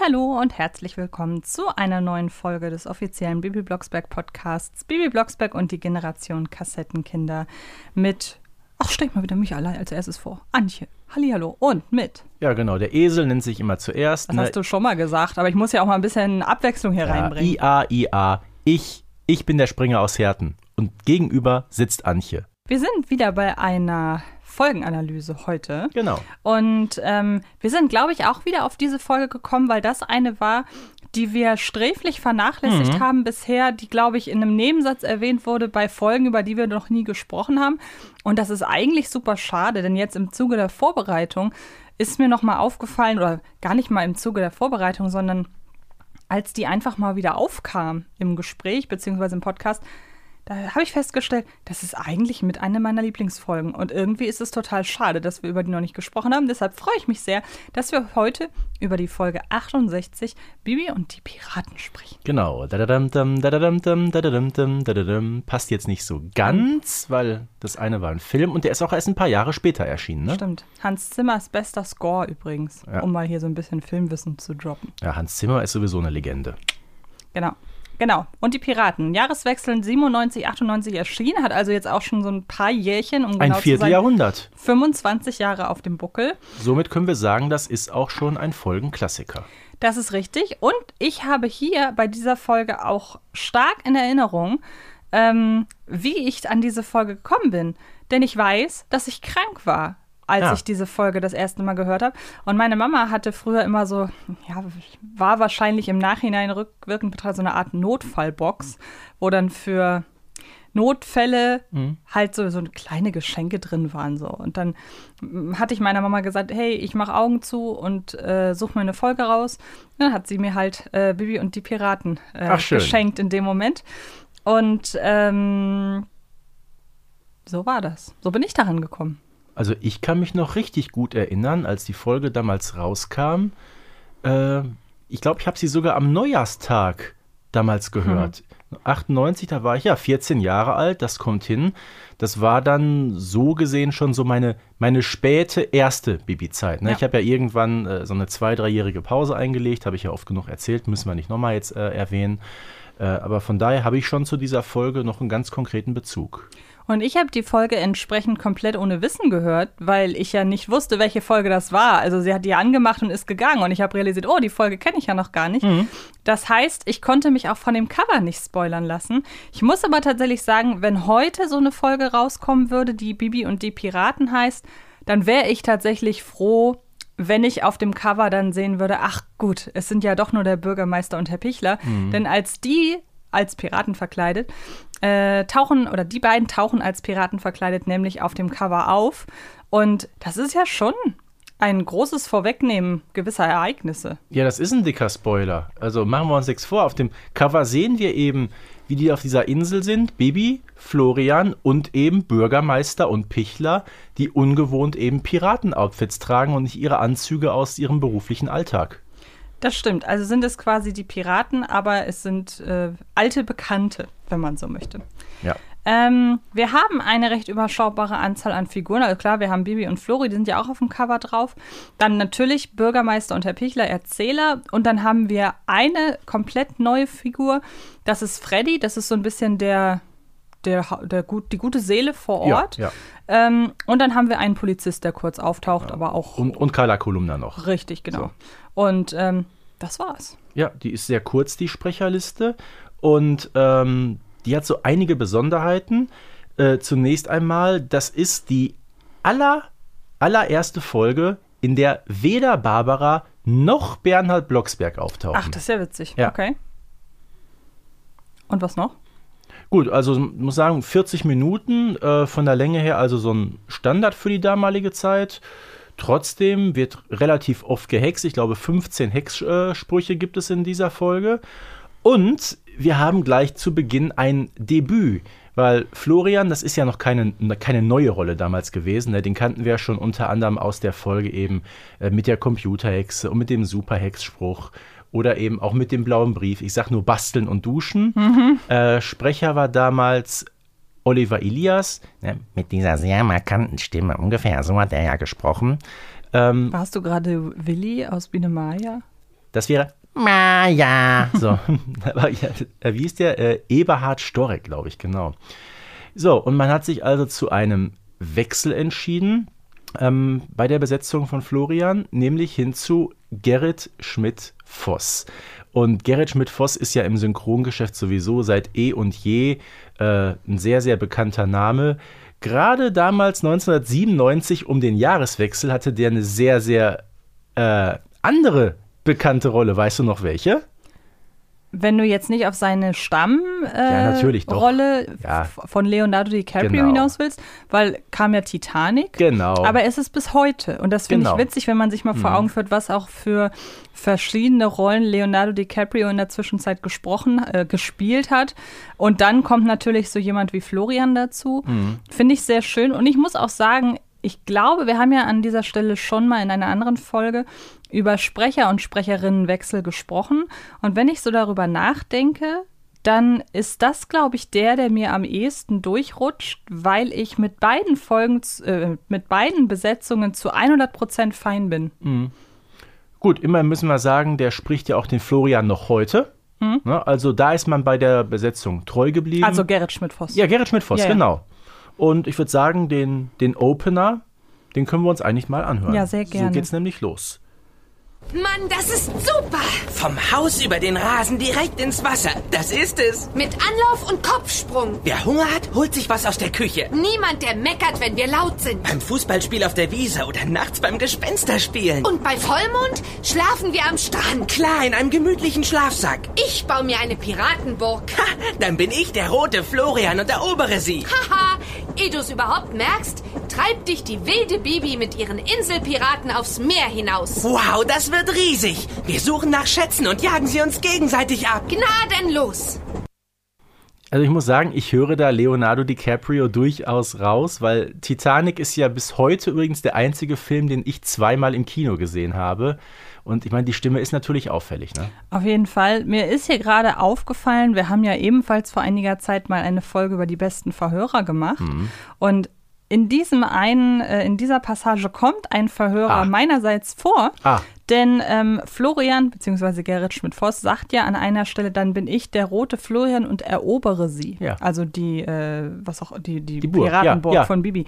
Hallo und herzlich willkommen zu einer neuen Folge des offiziellen Bibi Blocksberg Podcasts Bibi Blocksberg und die Generation Kassettenkinder mit Ach, stell mal wieder mich allein als erstes vor. Antje. Hallihallo. Und mit. Ja, genau. Der Esel nennt sich immer zuerst. Das ne? hast du schon mal gesagt, aber ich muss ja auch mal ein bisschen Abwechslung hier ja, reinbringen. IA, IA. Ich, ich bin der Springer aus Herten. Und gegenüber sitzt Antje. Wir sind wieder bei einer Folgenanalyse heute. Genau. Und ähm, wir sind, glaube ich, auch wieder auf diese Folge gekommen, weil das eine war, die wir sträflich vernachlässigt mhm. haben bisher, die, glaube ich, in einem Nebensatz erwähnt wurde bei Folgen, über die wir noch nie gesprochen haben. Und das ist eigentlich super schade, denn jetzt im Zuge der Vorbereitung ist mir nochmal aufgefallen, oder gar nicht mal im Zuge der Vorbereitung, sondern als die einfach mal wieder aufkam im Gespräch beziehungsweise im Podcast, da habe ich festgestellt, das ist eigentlich mit einer meiner Lieblingsfolgen. Und irgendwie ist es total schade, dass wir über die noch nicht gesprochen haben. Deshalb freue ich mich sehr, dass wir heute über die Folge 68 Bibi und die Piraten sprechen. Genau. Passt jetzt nicht so ganz, weil das eine war ein Film und der ist auch erst ein paar Jahre später erschienen. Ne? Stimmt. Hans Zimmers bester Score übrigens, ja. um mal hier so ein bisschen Filmwissen zu droppen. Ja, Hans Zimmer ist sowieso eine Legende. Genau. Genau. Und die Piraten. Jahreswechsel 97, 98 erschienen, hat also jetzt auch schon so ein paar Jährchen, um ein genau Vierteljahrhundert. 25 Jahre auf dem Buckel. Somit können wir sagen, das ist auch schon ein Folgenklassiker. Das ist richtig. Und ich habe hier bei dieser Folge auch stark in Erinnerung, ähm, wie ich an diese Folge gekommen bin. Denn ich weiß, dass ich krank war als ja. ich diese Folge das erste Mal gehört habe. Und meine Mama hatte früher immer so, ja, war wahrscheinlich im Nachhinein rückwirkend betrachtet so eine Art Notfallbox, wo dann für Notfälle mhm. halt so, so kleine Geschenke drin waren so. Und dann hatte ich meiner Mama gesagt, hey, ich mache Augen zu und äh, suche mir eine Folge raus. dann hat sie mir halt äh, Bibi und die Piraten äh, geschenkt in dem Moment. Und ähm, so war das. So bin ich daran gekommen. Also ich kann mich noch richtig gut erinnern, als die Folge damals rauskam. Äh, ich glaube, ich habe sie sogar am Neujahrstag damals gehört. Hm. 98, da war ich ja 14 Jahre alt, das kommt hin. Das war dann so gesehen schon so meine, meine späte erste Babyzeit. Ne? Ja. Ich habe ja irgendwann äh, so eine zwei-, dreijährige Pause eingelegt, habe ich ja oft genug erzählt, müssen wir nicht nochmal jetzt äh, erwähnen. Äh, aber von daher habe ich schon zu dieser Folge noch einen ganz konkreten Bezug. Und ich habe die Folge entsprechend komplett ohne Wissen gehört, weil ich ja nicht wusste, welche Folge das war. Also sie hat die angemacht und ist gegangen und ich habe realisiert, oh, die Folge kenne ich ja noch gar nicht. Mhm. Das heißt, ich konnte mich auch von dem Cover nicht spoilern lassen. Ich muss aber tatsächlich sagen, wenn heute so eine Folge rauskommen würde, die Bibi und die Piraten heißt, dann wäre ich tatsächlich froh, wenn ich auf dem Cover dann sehen würde, ach gut, es sind ja doch nur der Bürgermeister und Herr Pichler. Mhm. Denn als die als Piraten verkleidet, äh, tauchen, oder die beiden tauchen als Piraten verkleidet, nämlich auf dem Cover auf. Und das ist ja schon ein großes Vorwegnehmen gewisser Ereignisse. Ja, das ist ein dicker Spoiler. Also machen wir uns nichts vor. Auf dem Cover sehen wir eben, wie die auf dieser Insel sind. Bibi, Florian und eben Bürgermeister und Pichler, die ungewohnt eben Piratenoutfits tragen und nicht ihre Anzüge aus ihrem beruflichen Alltag. Das stimmt. Also sind es quasi die Piraten, aber es sind äh, alte Bekannte, wenn man so möchte. Ja. Ähm, wir haben eine recht überschaubare Anzahl an Figuren. Also klar, wir haben Bibi und Flori, die sind ja auch auf dem Cover drauf. Dann natürlich Bürgermeister und Herr Pichler, Erzähler. Und dann haben wir eine komplett neue Figur. Das ist Freddy. Das ist so ein bisschen der, der, der gut, die gute Seele vor Ort. Ja, ja. Ähm, und dann haben wir einen Polizist, der kurz auftaucht, ja. aber auch. Und, und Carla Kolumna noch. Richtig, genau. So. Und ähm, das war's. Ja, die ist sehr kurz, die Sprecherliste. Und ähm, die hat so einige Besonderheiten. Äh, zunächst einmal, das ist die aller, allererste Folge, in der weder Barbara noch Bernhard Blocksberg auftauchen. Ach, das ist ja witzig. Ja. Okay. Und was noch? Gut, also muss sagen, 40 Minuten äh, von der Länge her, also so ein Standard für die damalige Zeit. Trotzdem wird relativ oft gehext. Ich glaube, 15 Hexsprüche gibt es in dieser Folge. Und wir haben gleich zu Beginn ein Debüt. Weil Florian, das ist ja noch keine, keine neue Rolle damals gewesen. Ne? Den kannten wir ja schon unter anderem aus der Folge eben äh, mit der Computerhexe und mit dem Superhexspruch oder eben auch mit dem blauen Brief. Ich sag nur basteln und duschen. Mhm. Äh, Sprecher war damals Oliver Elias, ne, mit dieser sehr markanten Stimme, ungefähr so hat er ja gesprochen. Ähm, Warst du gerade Willi aus Biene Maya? das wäre Maya. So, aber ja, äh, wie ist der? Äh, Eberhard Storek, glaube ich, genau. So, und man hat sich also zu einem Wechsel entschieden ähm, bei der Besetzung von Florian, nämlich hin zu Gerrit Schmidt-Voss. Und Gerrit Schmidt-Voss ist ja im Synchrongeschäft sowieso seit eh und je äh, ein sehr, sehr bekannter Name. Gerade damals 1997 um den Jahreswechsel hatte der eine sehr, sehr äh, andere bekannte Rolle. Weißt du noch welche? Wenn du jetzt nicht auf seine Stammrolle Ja, äh, Ja. f- von Leonardo DiCaprio Genau. hinaus willst, weil kam ja Titanic. Genau. Aber es ist bis heute. Und das finde Genau. ich witzig, wenn man sich mal vor Augen führt, was auch für verschiedene Rollen Leonardo DiCaprio in der Zwischenzeit gesprochen, äh, gespielt hat. Und dann kommt natürlich so jemand wie Florian dazu. Finde ich sehr schön. Und ich muss auch sagen, ich glaube, wir haben ja an dieser Stelle schon mal in einer anderen Folge über Sprecher und Sprecherinnenwechsel gesprochen. Und wenn ich so darüber nachdenke, dann ist das, glaube ich, der, der mir am ehesten durchrutscht, weil ich mit beiden Folgen, äh, mit beiden Besetzungen zu 100% fein bin. Gut, immerhin müssen wir sagen, der spricht ja auch den Florian noch heute. Ne, also da ist man bei der Besetzung treu geblieben. Also Gerrit Schmidt-Voss. ja, Gerrit Schmidt-Voss, Ja, ja. genau. Und ich würde sagen, den, den Opener, den können wir uns eigentlich mal anhören. Ja, sehr gerne. So geht's nämlich los. Mann, das ist super. Vom Haus über den Rasen direkt ins Wasser. Das ist es. Mit Anlauf und Kopfsprung. Wer Hunger hat, holt sich was aus der Küche. Niemand, der meckert, wenn wir laut sind. Beim Fußballspiel auf der Wiese oder nachts beim Gespensterspielen. Und bei Vollmond schlafen wir am Strand. Klar, in einem gemütlichen Schlafsack. Ich baue mir eine Piratenburg. Ha, dann bin ich der rote Florian und erobere sie. Haha, ehe du es überhaupt merkst, treibt dich die wilde Bibi mit ihren Inselpiraten aufs Meer hinaus. Wow, das wird riesig. Wir suchen nach Schätzen und jagen sie uns gegenseitig ab. Gnadenlos. Also ich muss sagen, ich höre da Leonardo DiCaprio durchaus raus, weil Titanic ist ja bis heute übrigens der einzige Film, den ich zweimal im Kino gesehen habe. Und ich meine, die Stimme ist natürlich auffällig, ne? Auf jeden Fall. Mir ist hier gerade aufgefallen, wir haben ja ebenfalls vor einiger Zeit mal eine Folge über die besten Verhörer gemacht. Mhm. Und in diesem einen, äh, in dieser Passage kommt ein Verhörer Ah. meinerseits vor. Ah. Denn ähm, Florian bzw. Gerrit Schmidt-Voss sagt ja an einer Stelle, dann bin ich der rote Florian und erobere sie. Ja. Also die, äh, was auch, die, die, Die Burg, Piratenburg ja, ja. von Bibi.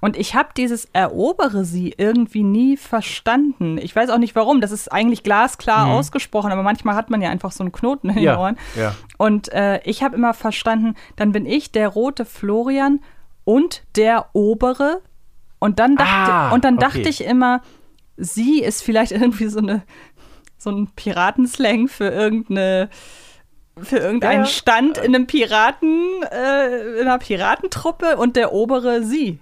Und ich habe dieses erobere sie irgendwie nie verstanden. Ich weiß auch nicht warum. Das ist eigentlich glasklar ausgesprochen, aber manchmal hat man ja einfach so einen Knoten in Mhm. Den Ohren. Und äh, ich habe immer verstanden, dann bin ich der rote Florian und der obere. Und dann dachte, Ah, und dann okay. dachte ich immer, sie ist vielleicht irgendwie so eine so ein Piratenslang für irgendeine für irgendeinen Ja. Stand in einem Piraten äh, in einer Piratentruppe und der obere sie.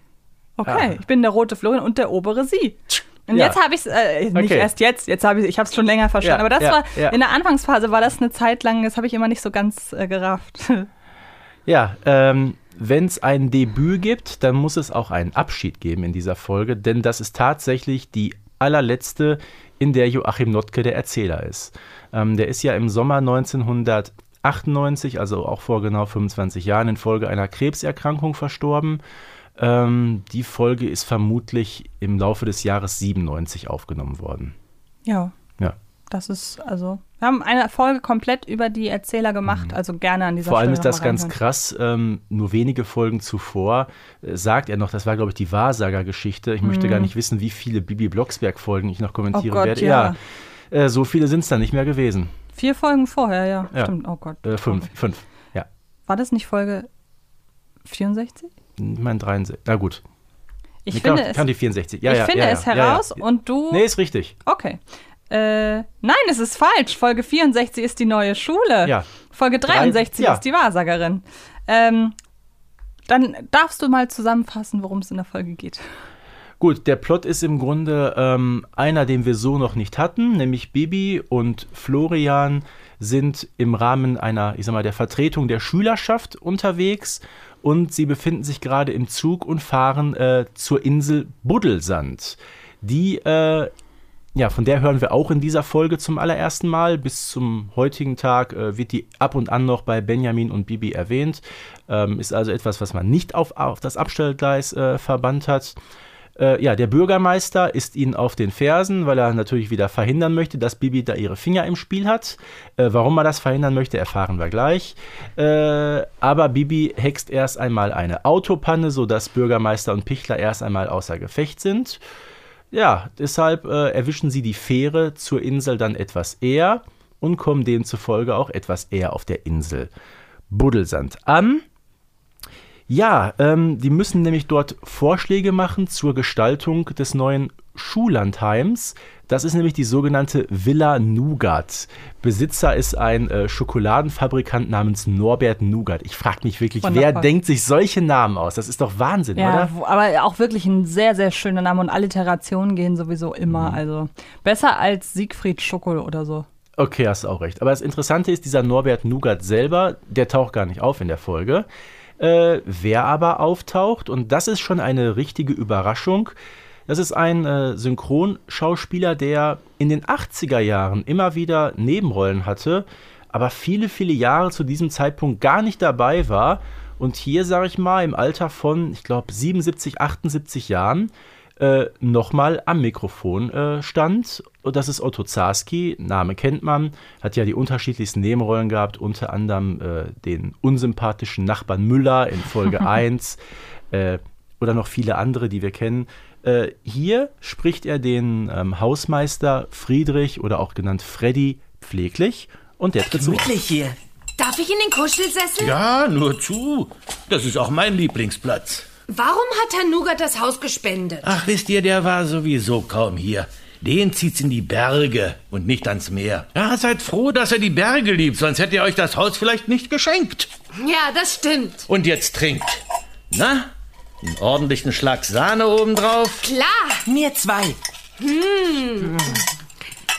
Okay, Ah. ich bin der rote Florian und der obere sie. Und Ja. jetzt habe ich es äh, nicht Okay. erst jetzt, jetzt habe ich ich habe es schon länger verstanden, Ja, aber das war in der Anfangsphase war das eine Zeit lang, das habe ich immer nicht so ganz äh, gerafft. Ja, ähm, wenn es ein Debüt gibt, dann muss es auch einen Abschied geben in dieser Folge, denn das ist tatsächlich die allerletzte, in der Joachim Notke der Erzähler ist. Ähm, der ist ja im Sommer 1998, also auch vor genau 25 Jahren, infolge einer Krebserkrankung verstorben. Ähm, die Folge ist vermutlich im Laufe des Jahres 97 aufgenommen worden. ja, Ja. das ist also wir haben eine Folge komplett über die Erzähler gemacht, also gerne an dieser Mhm. Vor allem Stelle ist das ganz krass. Ähm, nur wenige Folgen zuvor äh, sagt er noch, das war, glaube ich, die Wahrsagergeschichte. Ich möchte gar nicht wissen, wie viele Bibi Blocksberg-Folgen ich noch kommentieren Mhm. Oh Gott, werde. ja. äh, so viele sind es dann nicht mehr gewesen. Vier Folgen vorher, ja, Ja. stimmt. Oh Gott. Äh, fünf, fünf. Ja, War das nicht Folge 64? ich meine 63. Na gut. Ich Ich finde kann, es, kann die 64. Ja, ich ja, finde ja, es ja, heraus Ja, ja. und du. Nee, ist richtig. Okay. Äh, nein, es ist falsch. Folge 64 ist die neue Schule. Ja. Folge 63 Drei- ja. ist die Wahrsagerin. Ähm, dann darfst du mal zusammenfassen, worum es in der Folge geht. Gut, der Plot ist im Grunde ähm, einer, den wir so noch nicht hatten, nämlich Bibi und Florian sind im Rahmen einer, ich sag mal, der Vertretung der Schülerschaft unterwegs und sie befinden sich gerade im Zug und fahren äh, zur Insel Buddelsand, die äh, ja, von der hören wir auch in dieser Folge zum allerersten Mal. Bis zum heutigen Tag äh, wird die ab und an noch bei Benjamin und Bibi erwähnt. Ähm, ist also etwas, was man nicht auf, auf das Abstellgleis äh, verbannt hat. Äh, ja, der Bürgermeister ist ihnen auf den Fersen, weil er natürlich wieder verhindern möchte, dass Bibi da ihre Finger im Spiel hat. Äh, warum er das verhindern möchte, erfahren wir gleich. Äh, aber Bibi hext erst einmal eine Autopanne, sodass Bürgermeister und Pichler erst einmal außer Gefecht sind. Ja, deshalb äh, erwischen sie die Fähre zur Insel dann etwas eher und kommen demzufolge auch etwas eher auf der Insel Buddelsand an. Ja, ähm, die müssen nämlich dort Vorschläge machen zur Gestaltung des neuen Schullandheims. Das ist nämlich die sogenannte Villa Nougat. Besitzer ist ein äh, Schokoladenfabrikant namens Norbert Nougat. Ich frage mich wirklich, Wundervoll. wer denkt sich solche Namen aus? Das ist doch Wahnsinn, Ja, oder? aber auch wirklich ein sehr, sehr schöner Name und Alliterationen gehen sowieso immer. Mhm. Also besser als Siegfried Schokol oder so. Okay, hast du auch recht. Aber das Interessante ist, dieser Norbert Nougat selber, der taucht gar nicht auf in der Folge. Äh, wer aber auftaucht, und das ist schon eine richtige Überraschung, das ist ein äh, Synchronschauspieler, der in den 80er Jahren immer wieder Nebenrollen hatte, aber viele, viele Jahre zu diesem Zeitpunkt gar nicht dabei war. Und hier, sage ich mal, im Alter von, ich glaube, 77, 78 Jahren äh, nochmal am Mikrofon äh, stand. Und das ist Otto Zarski, Name kennt man, hat ja die unterschiedlichsten Nebenrollen gehabt, unter anderem äh, den unsympathischen Nachbarn Müller in Folge 1 äh, oder noch viele andere, die wir kennen. Äh, hier spricht er den ähm, Hausmeister Friedrich oder auch genannt Freddy pfleglich und der tritt. Gemütlich hier. Darf ich in den Kuschelsessel? Ja, nur zu. Das ist auch mein Lieblingsplatz. Warum hat Herr Nougat das Haus gespendet? Ach, wisst ihr, der war sowieso kaum hier. Den zieht's in die Berge und nicht ans Meer. Ja, seid froh, dass er die Berge liebt, sonst hätte er euch das Haus vielleicht nicht geschenkt. Ja, das stimmt. Und jetzt trinkt. Na? Einen ordentlichen Schlag Sahne obendrauf. Klar, Mir zwei.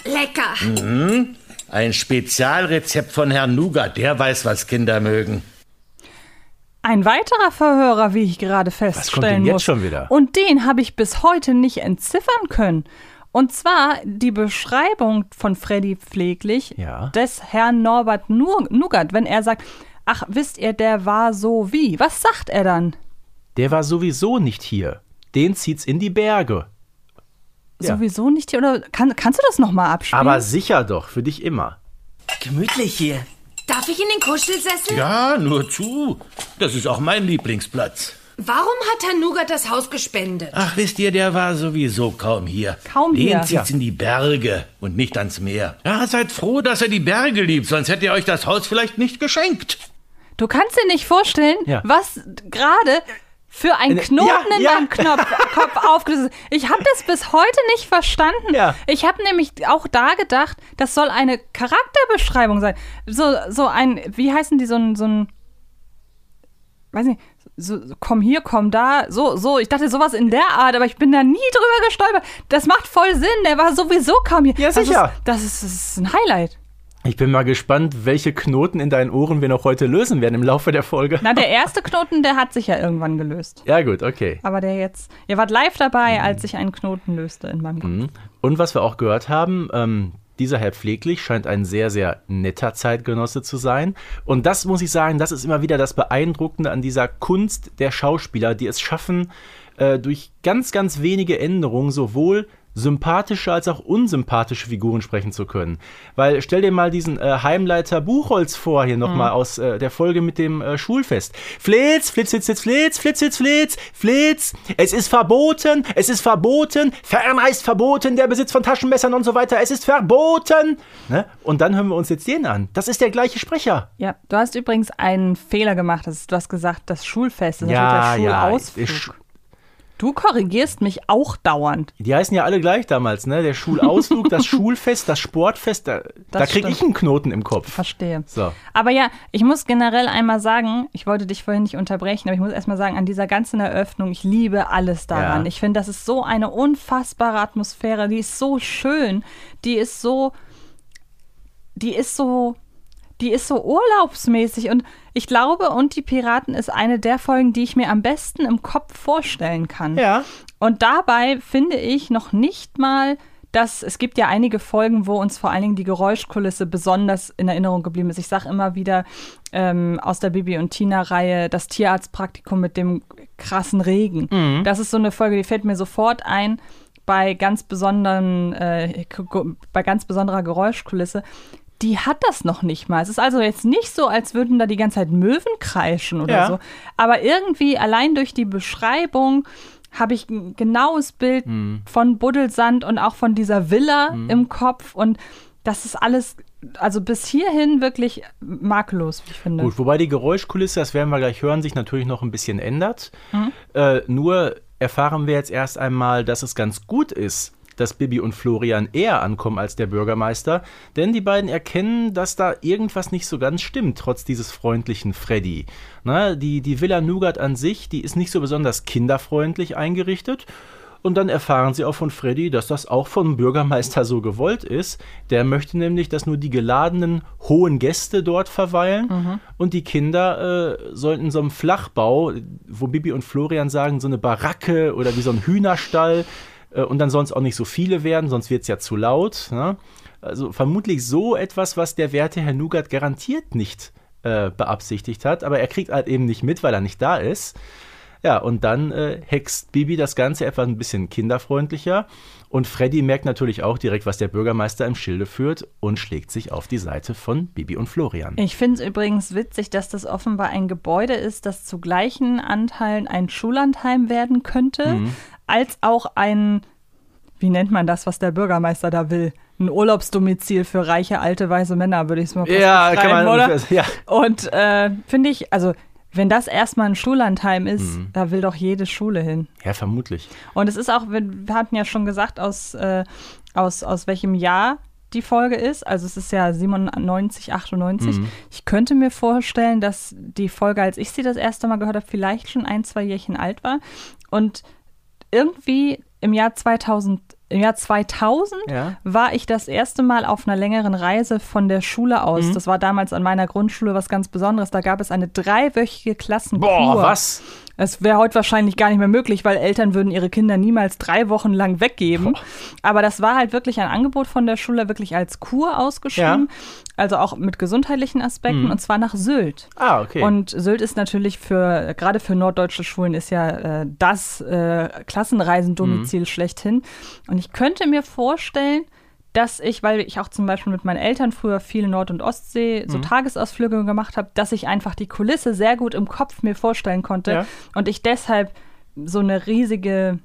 lecker. Ein Spezialrezept von Herrn Nougat, der weiß, was Kinder mögen. Ein weiterer Verhörer, wie ich gerade kommt denn feststellen jetzt muss. schon wieder? Und den habe ich bis heute nicht entziffern können. Und zwar die Beschreibung von Freddy Pfleglich Ja. des Herrn Norbert Nu- Nougat, wenn er sagt, ach, wisst ihr, der war so wie. Was sagt er dann? Der war sowieso nicht hier. Den zieht's in die Berge. Ja. Sowieso nicht hier? Oder kann, kannst du das nochmal abspielen? Aber sicher doch, für dich immer. Gemütlich hier. Darf ich in den Kuschelsessel? Ja, nur zu. Das ist auch mein Lieblingsplatz. Warum hat Herr Nougat das Haus gespendet? Ach, wisst ihr, der war sowieso kaum hier. Kaum Den hier. zieht's in die Berge und nicht ans Meer. Ja, seid froh, dass er die Berge liebt, sonst hätte er euch das Haus vielleicht nicht geschenkt. Du kannst dir nicht vorstellen, Ja. was gerade für ein Äh, Knoten ja, in ja. meinem Knopf, Kopf aufgelöst ist. Ich habe das bis heute nicht verstanden. Ja. Ich habe nämlich auch da gedacht, das soll eine Charakterbeschreibung sein. So, so ein, wie heißen die, so ein, so ein, weiß nicht, so, so, komm hier, komm da, so, so. Ich dachte sowas in der Art, aber ich bin da nie drüber gestolpert. Das macht voll Sinn, der war sowieso kaum hier. Ja, das sicher. Ist, das, ist, das ist ein Highlight. Ich bin mal gespannt, welche Knoten in deinen Ohren wir noch heute lösen werden im Laufe der Folge. Na, der erste Knoten, der hat sich ja irgendwann gelöst. Ja, gut, okay. Aber der jetzt, ihr wart live dabei, als sich ein Knoten löste in meinem Kopf. Und was wir auch gehört haben, ähm, dieser Herr Pfleglich scheint ein sehr, sehr netter Zeitgenosse zu sein. Und das muss ich sagen, das ist immer wieder das Beeindruckende an dieser Kunst der Schauspieler, die es schaffen, äh, durch ganz, ganz wenige Änderungen sowohl sympathische als auch unsympathische Figuren sprechen zu können. Weil stell dir mal diesen äh, Heimleiter Buchholz vor, hier nochmal aus äh, der Folge mit dem äh, Schulfest. Flitz, Flitz, Flitz, Flitz, Flitz, Flitz, Flitz, Flitz, Flitz, es ist verboten, es ist verboten, ferner ist verboten, der Besitz von Taschenmessern und so weiter, es ist verboten. Ne? Und dann hören wir uns jetzt den an. Das ist der gleiche Sprecher. Ja, du hast übrigens einen Fehler gemacht. Das ist, du hast gesagt, das Schulfest das ist Ja, natürlich der ja, Schulausflug. der Sch- du korrigierst mich auch dauernd. Die heißen ja alle gleich damals, ne? Der Schulausflug, das Schulfest, das Sportfest, da, da krieg stimmt. ich einen Knoten im Kopf. Verstehe. So. Aber ja, ich muss generell einmal sagen, ich wollte dich vorhin nicht unterbrechen, aber ich muss erstmal sagen, an dieser ganzen Eröffnung, ich liebe alles daran. Ja. Ich finde, das ist so eine unfassbare Atmosphäre, die ist so schön, die ist so, die ist so, die ist so urlaubsmäßig und ich glaube, und die Piraten ist eine der Folgen, die ich mir am besten im Kopf vorstellen kann. Ja. Und dabei finde ich noch nicht mal dass es gibt ja einige Folgen, wo uns vor allen Dingen die Geräuschkulisse besonders in Erinnerung geblieben ist. Ich sage immer wieder ähm, aus der Bibi und Tina-Reihe das Tierarztpraktikum mit dem krassen Regen. Mhm. Das ist so eine Folge, die fällt mir sofort ein bei ganz besonderen, äh, bei ganz besonderer Geräuschkulisse. Die hat das noch nicht mal. Es ist also jetzt nicht so, als würden da die ganze Zeit Möwen kreischen oder Ja. so. Aber irgendwie allein durch die Beschreibung habe ich ein genaues Bild Mhm. von Buddelsand und auch von dieser Villa im Kopf. Und das ist alles, also bis hierhin wirklich makellos, wie ich finde. Gut, wobei die Geräuschkulisse, das werden wir gleich hören, sich natürlich noch ein bisschen ändert. Mhm. Äh, nur erfahren wir jetzt erst einmal, dass es ganz gut ist, dass Bibi und Florian eher ankommen als der Bürgermeister, denn die beiden erkennen, dass da irgendwas nicht so ganz stimmt, trotz dieses freundlichen Freddy. Na, die, die Villa Nougat an sich, die ist nicht so besonders kinderfreundlich eingerichtet. Und dann erfahren sie auch von Freddy, dass das auch vom Bürgermeister so gewollt ist. Der möchte nämlich, dass nur die geladenen hohen Gäste dort verweilen und die Kinder äh, sollten in so einem Flachbau, wo Bibi und Florian sagen, so eine Baracke oder wie so ein Hühnerstall und dann es auch nicht so viele werden, sonst wird es ja zu laut. Ne? Also vermutlich so etwas, was der werte Herr Nougat garantiert nicht äh, beabsichtigt hat, aber er kriegt halt eben nicht mit, weil er nicht da ist. Ja, und dann äh, hext Bibi das Ganze etwa ein bisschen kinderfreundlicher. Und Freddy merkt natürlich auch direkt, was der Bürgermeister im Schilde führt und schlägt sich auf die Seite von Bibi und Florian. Ich finde es übrigens witzig, dass das offenbar ein Gebäude ist, das zu gleichen Anteilen ein Schullandheim werden könnte, Mhm. Als auch ein, wie nennt man das, was der Bürgermeister da will? Ein Urlaubsdomizil für reiche, alte, weise Männer, würde ich es mal fast Ja, kann man oder? ja. Und äh, finde ich, also wenn das erstmal ein Schullandheim ist, Mhm. da will doch jede Schule hin. Ja, vermutlich. Und es ist auch, wir wir hatten ja schon gesagt, aus, äh, aus, aus welchem Jahr die Folge ist. Also es ist ja 97, 98. Mhm. Ich könnte mir vorstellen, dass die Folge, als ich sie das erste Mal gehört habe, vielleicht schon ein, zwei Jährchen alt war. Und irgendwie im Jahr 2000, im Jahr 2000 Ja. war ich das erste Mal auf einer längeren Reise von der Schule aus. Mhm. Das war damals an meiner Grundschule was ganz Besonderes. Da gab es eine dreiwöchige Klassenkur. Boah, was? Es wäre heute wahrscheinlich gar nicht mehr möglich, weil Eltern würden ihre Kinder niemals drei Wochen lang weggeben. Aber das war halt wirklich ein Angebot von der Schule, wirklich als Kur ausgeschrieben. Also auch mit gesundheitlichen Aspekten und zwar nach Sylt. Ah, okay. Und Sylt ist natürlich für, gerade für norddeutsche Schulen, ist ja äh, das äh, Klassenreisendomizil schlechthin. Und ich könnte mir vorstellen, dass ich, weil ich auch zum Beispiel mit meinen Eltern früher viel Nord- und Ostsee so Tagesausflüge gemacht habe, dass ich einfach die Kulisse sehr gut im Kopf mir vorstellen konnte Ja. und ich deshalb so eine riesige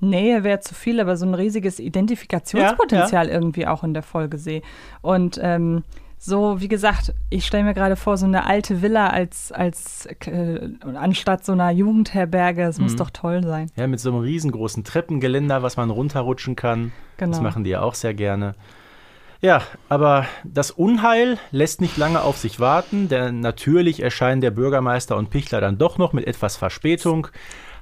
Nähe wäre zu viel, aber so ein riesiges Identifikationspotenzial irgendwie auch in der Folge sehe. Und ähm, so, wie gesagt, ich stelle mir gerade vor, so eine alte Villa als, als äh, anstatt so einer Jugendherberge, das muss doch toll sein. ja, mit so einem riesengroßen Treppengeländer, was man runterrutschen kann. Das Genau. machen die ja auch sehr gerne. Ja, aber das Unheil lässt nicht lange auf sich warten, denn natürlich erscheinen der Bürgermeister und Pichler dann doch noch mit etwas Verspätung,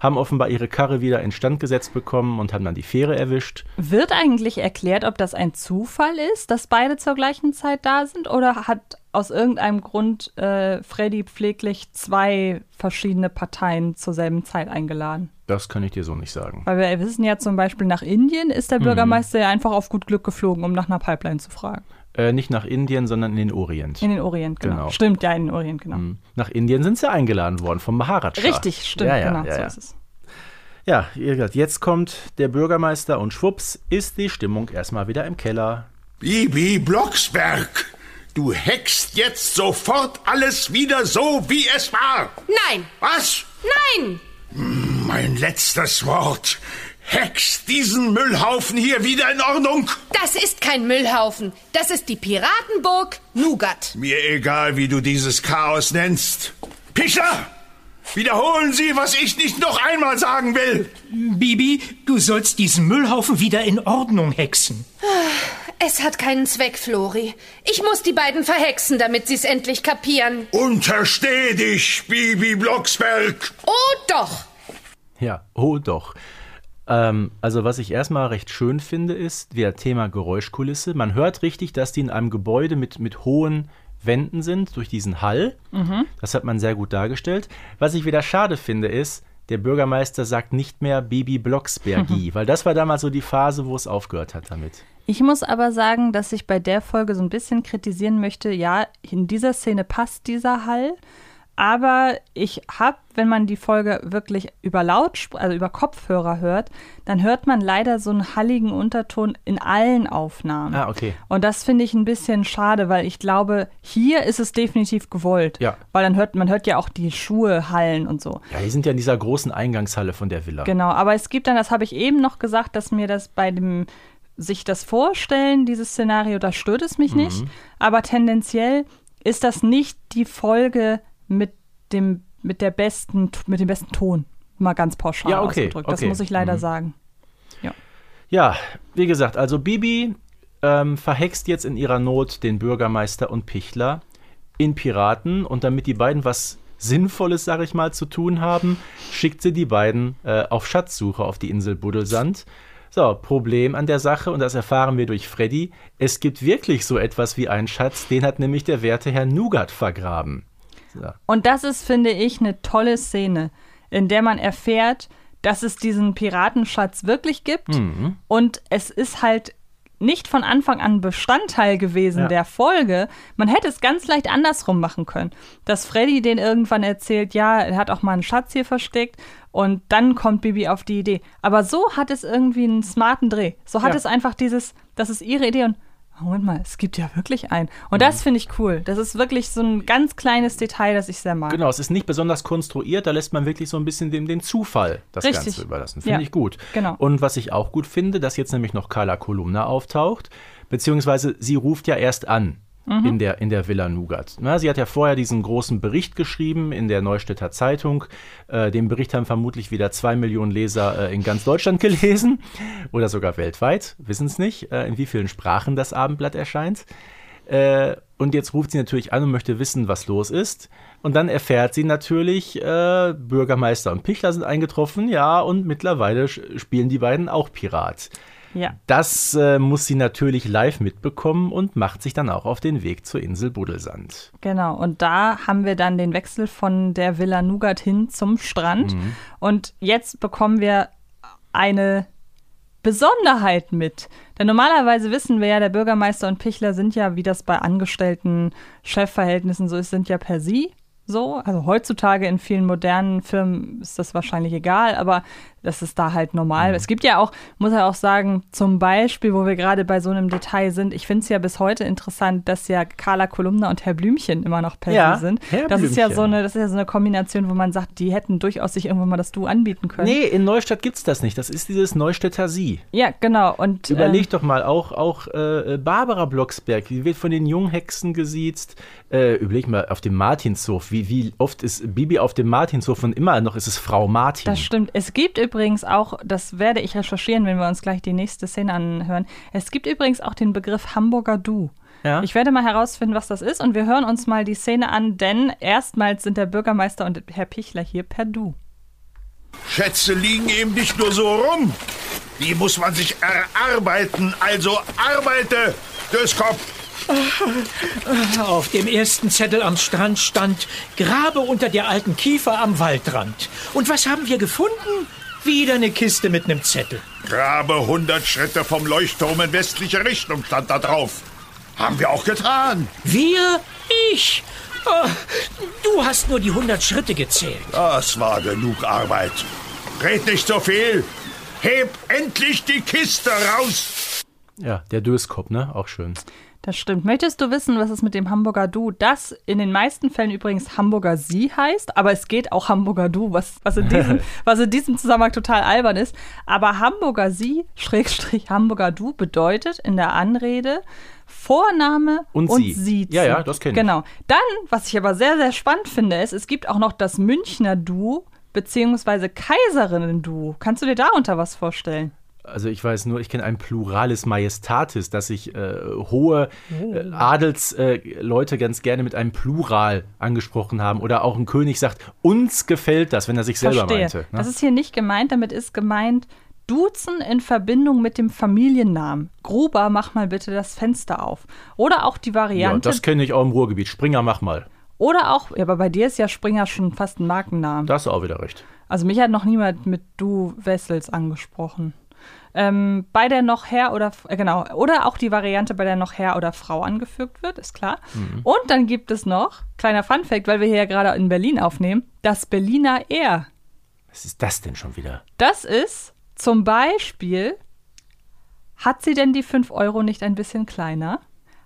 haben offenbar ihre Karre wieder instand gesetzt bekommen und haben dann die Fähre erwischt. Wird eigentlich erklärt, ob das ein Zufall ist, dass beide zur gleichen Zeit da sind? Oder hat aus irgendeinem Grund äh, Freddy pfleglich zwei verschiedene Parteien zur selben Zeit eingeladen? Das kann ich dir so nicht sagen. Weil wir wissen ja zum Beispiel, nach Indien ist der Bürgermeister ja einfach auf gut Glück geflogen, um nach einer Pipeline zu fragen. Äh, nicht nach Indien, sondern in den Orient. In den Orient, genau. Genau. Stimmt, ja, in den Orient, genau. Hm. Nach Indien sind sie eingeladen worden vom Maharaja. Richtig, stimmt, ja, ja, genau, ja, so ist es. Ja, ihr gesagt, jetzt kommt der Bürgermeister und schwupps ist die Stimmung erstmal wieder im Keller. Bibi Blocksberg, du heckst jetzt sofort alles wieder so, wie es war. Nein, Was? nein! Mein letztes Wort. Heckst diesen Müllhaufen hier wieder in Ordnung? Das ist kein Müllhaufen. Das ist die Piratenburg Nougat. Mir egal, wie du dieses Chaos nennst. Pichler! Wiederholen Sie, was ich nicht noch einmal sagen will. Bibi, du sollst diesen Müllhaufen wieder in Ordnung hexen. Es hat keinen Zweck, Flori. Ich muss die beiden verhexen, damit sie es endlich kapieren. Untersteh dich, Bibi Blocksberg. Oh doch! Ja, oh doch. Ähm, also was ich erstmal recht schön finde, ist der Thema Geräuschkulisse. Man hört richtig, dass die in einem Gebäude mit, mit hohen Wänden sind, durch diesen Hall. Das hat man sehr gut dargestellt. Was ich wieder schade finde, ist, der Bürgermeister sagt nicht mehr Bibi Blocksbergi, weil das war damals so die Phase, wo es aufgehört hat damit. Ich muss aber sagen, dass ich bei der Folge so ein bisschen kritisieren möchte, ja, in dieser Szene passt dieser Hall, aber ich habe, wenn man die Folge wirklich über Lautspr also über Kopfhörer hört, dann hört man leider so einen halligen Unterton in allen Aufnahmen. Ah, okay. Und das finde ich ein bisschen schade, weil ich glaube, hier ist es definitiv gewollt. Ja. Weil dann hört man hört ja auch die Schuhe hallen und so. Ja, die sind ja in dieser großen Eingangshalle von der Villa. Genau, aber es gibt dann, das habe ich eben noch gesagt, dass mir das bei dem sich das vorstellen, dieses Szenario, da stört es mich nicht. Aber tendenziell ist das nicht die Folge mit dem, mit der besten, mit dem besten Ton. Mal ganz pauschal Ja, okay, ausgedrückt. Das okay. muss ich leider Mhm. sagen. Ja, wie gesagt, also Bibi ähm, verhext jetzt in ihrer Not den Bürgermeister und Pichler in Piraten und damit die beiden was Sinnvolles, sag ich mal, zu tun haben, schickt sie die beiden äh, auf Schatzsuche auf die Insel Buddelsand. So, Problem an der Sache, und das erfahren wir durch Freddy, es gibt wirklich so etwas wie einen Schatz, den hat nämlich der werte Herr Nougat vergraben. So. Und das ist, finde ich, eine tolle Szene, in der man erfährt, dass es diesen Piratenschatz wirklich gibt. Mhm. Und es ist halt nicht von Anfang an Bestandteil gewesen Ja. der Folge. Man hätte es ganz leicht andersrum machen können. Dass Freddy den irgendwann erzählt, ja, er hat auch mal einen Schatz hier versteckt und dann kommt Bibi auf die Idee. Aber so hat es irgendwie einen smarten Dreh. So hat Ja. es einfach dieses, das ist ihre Idee und Moment mal, es gibt ja wirklich einen. Und Mhm. das finde ich cool. Das ist wirklich so ein ganz kleines Detail, das ich sehr mag. Genau, es ist nicht besonders konstruiert, da lässt man wirklich so ein bisschen dem, den Zufall das Richtig. Ganze überlassen. Finde Ja, ich gut. genau. Und was ich auch gut finde, dass jetzt nämlich noch Carla Kolumna auftaucht, beziehungsweise sie ruft ja erst an. Mhm. In, der, in der Villa Nougat. Na, sie hat ja vorher diesen großen Bericht geschrieben in der Neustädter Zeitung. Äh, den Bericht haben vermutlich wieder zwei Millionen Leser äh, in ganz Deutschland gelesen oder sogar weltweit. Wissen es nicht, äh, in wie vielen Sprachen das Abendblatt erscheint. Äh, und jetzt ruft sie natürlich an und möchte wissen, was los ist. Und dann erfährt sie natürlich, äh, Bürgermeister und Pichler sind eingetroffen, ja, und mittlerweile spielen die beiden auch Pirat. Ja. Das äh, muss sie natürlich live mitbekommen und macht sich dann auch auf den Weg zur Insel Buddelsand. Genau, und da haben wir dann den Wechsel von der Villa Nougat hin zum Strand. Mhm. Und jetzt bekommen wir eine Besonderheit mit. Denn normalerweise wissen wir ja, der Bürgermeister und Pichler sind ja, wie das bei Angestellten Chefverhältnissen so ist, sind ja per sie so. Also heutzutage in vielen modernen Firmen ist das wahrscheinlich egal, aber das ist da halt normal. Es gibt ja auch, muss er auch sagen, zum Beispiel, wo wir gerade bei so einem Detail sind, ich finde es ja bis heute interessant, dass ja Carla Kolumna und Herr Blümchen immer noch per Ja, sind. Herr das ist ja Blümchen. so eine, das ist ja so eine Kombination, wo man sagt, die hätten durchaus sich irgendwann mal das Du anbieten können. Nee, in Neustadt gibt's das nicht. Das ist dieses Neustädter Sie. Ja, genau. Und Überleg äh, doch mal, auch, auch äh, Barbara Blocksberg, die wird von den Junghexen gesiezt. Äh, überleg mal, auf dem Martinshof, wie, wie oft ist Bibi auf dem Martinshof und immer noch ist es Frau Martin. Das stimmt. Es gibt übrigens auch, das werde ich recherchieren, wenn wir uns gleich die nächste Szene anhören. Es gibt übrigens auch den Begriff Hamburger Du. Ja? Ich werde mal herausfinden, was das ist und wir hören uns mal die Szene an, denn erstmals sind der Bürgermeister und Herr Pichler hier per Du. Schätze liegen eben nicht nur so rum. Die muss man sich erarbeiten. Also arbeite, Döskopf. Auf dem ersten Zettel am Strand stand Grabe unter der alten Kiefer am Waldrand. Und was haben wir gefunden? Wieder eine Kiste mit einem Zettel. Grabe 100 Schritte vom Leuchtturm in westliche Richtung stand da drauf. Haben wir auch getan. Wir? Ich? Oh, du hast nur die 100 Schritte gezählt. Das war genug Arbeit. Red nicht so viel. Heb endlich die Kiste raus. Ja, der Döskop, ne? Auch schön. Das stimmt. Möchtest du wissen, was es mit dem Hamburger Du, das in den meisten Fällen übrigens Hamburger Sie heißt, aber es geht auch Hamburger Du, was, was, in, diesem, was in diesem Zusammenhang total albern ist. Aber Hamburger Sie, Schrägstrich Hamburger Du, bedeutet in der Anrede Vorname Und und Sie. Siezen. Ja, ja, das kenn ich. Genau. Dann, was ich aber sehr, sehr spannend finde, ist, es gibt auch noch das Münchner Du, beziehungsweise Kaiserinnen-Du. Kannst du dir darunter was vorstellen? Also ich weiß nur, ich kenne ein Pluralis Majestatis, dass sich äh, hohe äh, Adelsleute äh, ganz gerne mit einem Plural angesprochen haben. Oder auch ein König sagt, uns gefällt das, wenn er sich selber Verstehe. meinte. Ne? Das ist hier nicht gemeint, damit ist gemeint Duzen in Verbindung mit dem Familiennamen. Gruber, mach mal bitte das Fenster auf. Oder auch die ja, Variante. das kenne ich auch im Ruhrgebiet. Springer, mach mal. oder auch, ja, aber bei dir ist ja Springer schon fast ein Markennamen. Da hast du auch wieder recht. Also mich hat noch niemand mit du Wessels angesprochen. Ähm, bei der noch Herr oder äh, genau oder auch die Variante, bei der noch Herr oder Frau angefügt wird, ist klar. Und dann gibt es noch kleiner Funfact, weil wir hier ja gerade in Berlin aufnehmen, das Berliner R. Was ist das denn schon wieder? Das ist zum Beispiel, hat sie denn die 5 Euro nicht ein bisschen kleiner?